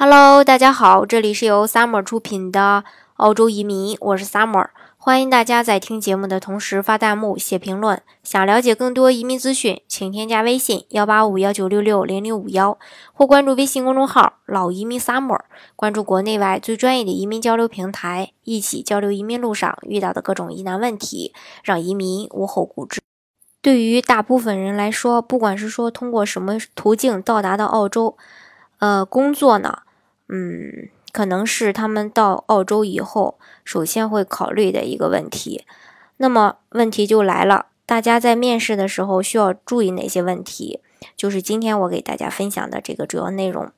Hello，大家好，这里是由 Summer 出品的澳洲移民，我是 Summer，欢迎大家在听节目的同时发弹幕、写评论。想了解更多移民资讯，请添加微信幺八五幺九六六零零五幺，或关注微信公众号“老移民 Summer”，关注国内外最专业的移民交流平台，一起交流移民路上遇到的各种疑难问题，让移民无后顾之。对于大部分人来说，不管是说通过什么途径到达的澳洲，呃，工作呢？嗯，可能是他们到澳洲以后首先会考虑的一个问题。那么问题就来了，大家在面试的时候需要注意哪些问题？就是今天我给大家分享的这个主要内容。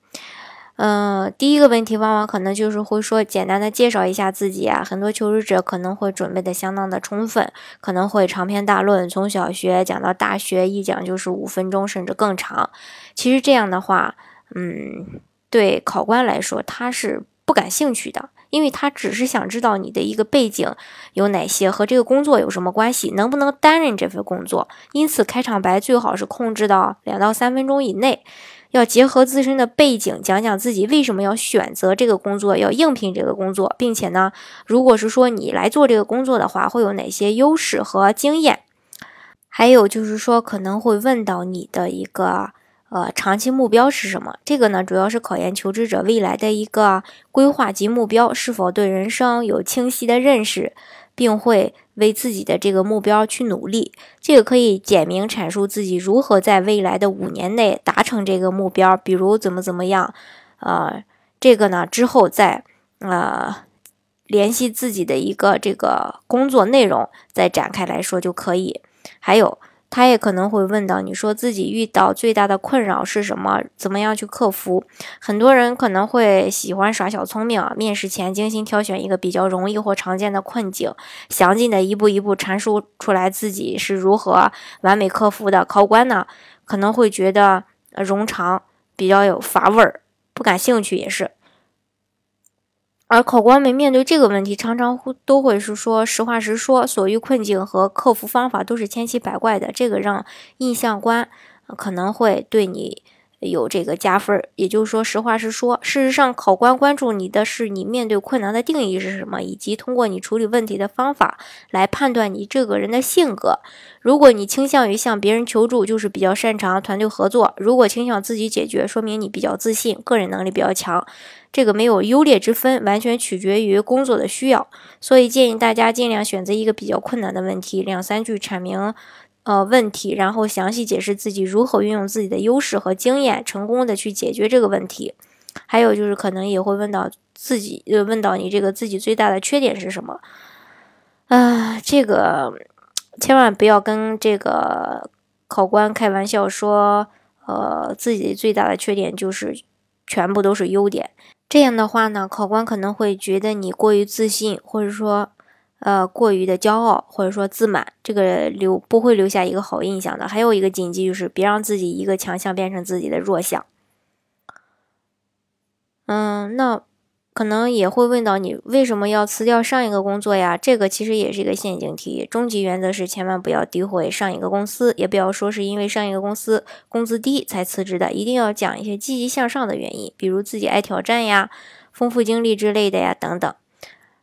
嗯，第一个问题往往可能就是会说简单的介绍一下自己啊。很多求职者可能会准备的相当的充分，可能会长篇大论，从小学讲到大学，一讲就是五分钟甚至更长。其实这样的话，嗯。对考官来说，他是不感兴趣的，因为他只是想知道你的一个背景有哪些，和这个工作有什么关系，能不能担任这份工作。因此，开场白最好是控制到两到三分钟以内，要结合自身的背景，讲讲自己为什么要选择这个工作，要应聘这个工作，并且呢，如果是说你来做这个工作的话，会有哪些优势和经验？还有就是说，可能会问到你的一个。呃，长期目标是什么？这个呢，主要是考验求职者未来的一个规划及目标，是否对人生有清晰的认识，并会为自己的这个目标去努力。这个可以简明阐述自己如何在未来的五年内达成这个目标，比如怎么怎么样。呃，这个呢之后再呃联系自己的一个这个工作内容，再展开来说就可以。还有。他也可能会问到，你说自己遇到最大的困扰是什么？怎么样去克服？很多人可能会喜欢耍小聪明，面试前精心挑选一个比较容易或常见的困境，详尽的一步一步阐述出来自己是如何完美克服的。考官呢可能会觉得冗长，比较有乏味儿，不感兴趣也是。而考官们面对这个问题，常常会都会是说实话实说，所遇困境和克服方法都是千奇百怪的，这个让印象官可能会对你。有这个加分，也就是说，实话实说。事实上，考官关注你的是你面对困难的定义是什么，以及通过你处理问题的方法来判断你这个人的性格。如果你倾向于向别人求助，就是比较擅长团队合作；如果倾向自己解决，说明你比较自信，个人能力比较强。这个没有优劣之分，完全取决于工作的需要。所以建议大家尽量选择一个比较困难的问题，两三句阐明。呃，问题，然后详细解释自己如何运用自己的优势和经验，成功的去解决这个问题。还有就是可能也会问到自己，呃，问到你这个自己最大的缺点是什么？啊，这个千万不要跟这个考官开玩笑说，呃，自己最大的缺点就是全部都是优点。这样的话呢，考官可能会觉得你过于自信，或者说。呃，过于的骄傲或者说自满，这个留不会留下一个好印象的。还有一个禁忌就是，别让自己一个强项变成自己的弱项。嗯，那可能也会问到你为什么要辞掉上一个工作呀？这个其实也是一个陷阱题。终极原则是千万不要诋毁上一个公司，也不要说是因为上一个公司工资低才辞职的。一定要讲一些积极向上的原因，比如自己爱挑战呀、丰富经历之类的呀等等。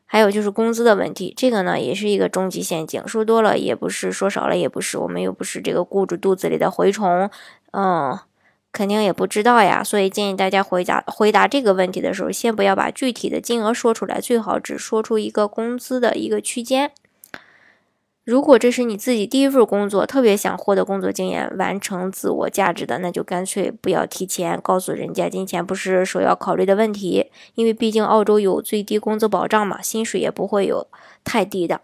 还有就是工资的问题，这个呢也是一个终极陷阱，说多了也不是，说少了也不是，我们又不是这个雇主肚子里的蛔虫，嗯，肯定也不知道呀。所以建议大家回答回答这个问题的时候，先不要把具体的金额说出来，最好只说出一个工资的一个区间。如果这是你自己第一份工作，特别想获得工作经验、完成自我价值的，那就干脆不要提前告诉人家，金钱不是首要考虑的问题，因为毕竟澳洲有最低工资保障嘛，薪水也不会有太低的。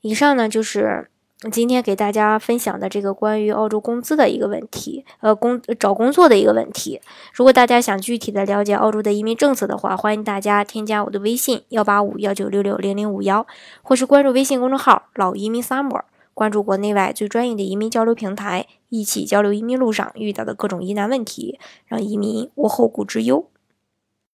以上呢就是。今天给大家分享的这个关于澳洲工资的一个问题，呃，工找工作的一个问题。如果大家想具体的了解澳洲的移民政策的话，欢迎大家添加我的微信幺八五幺九六六零零五幺，或是关注微信公众号“老移民 summer”，关注国内外最专业的移民交流平台，一起交流移民路上遇到的各种疑难问题，让移民无后顾之忧。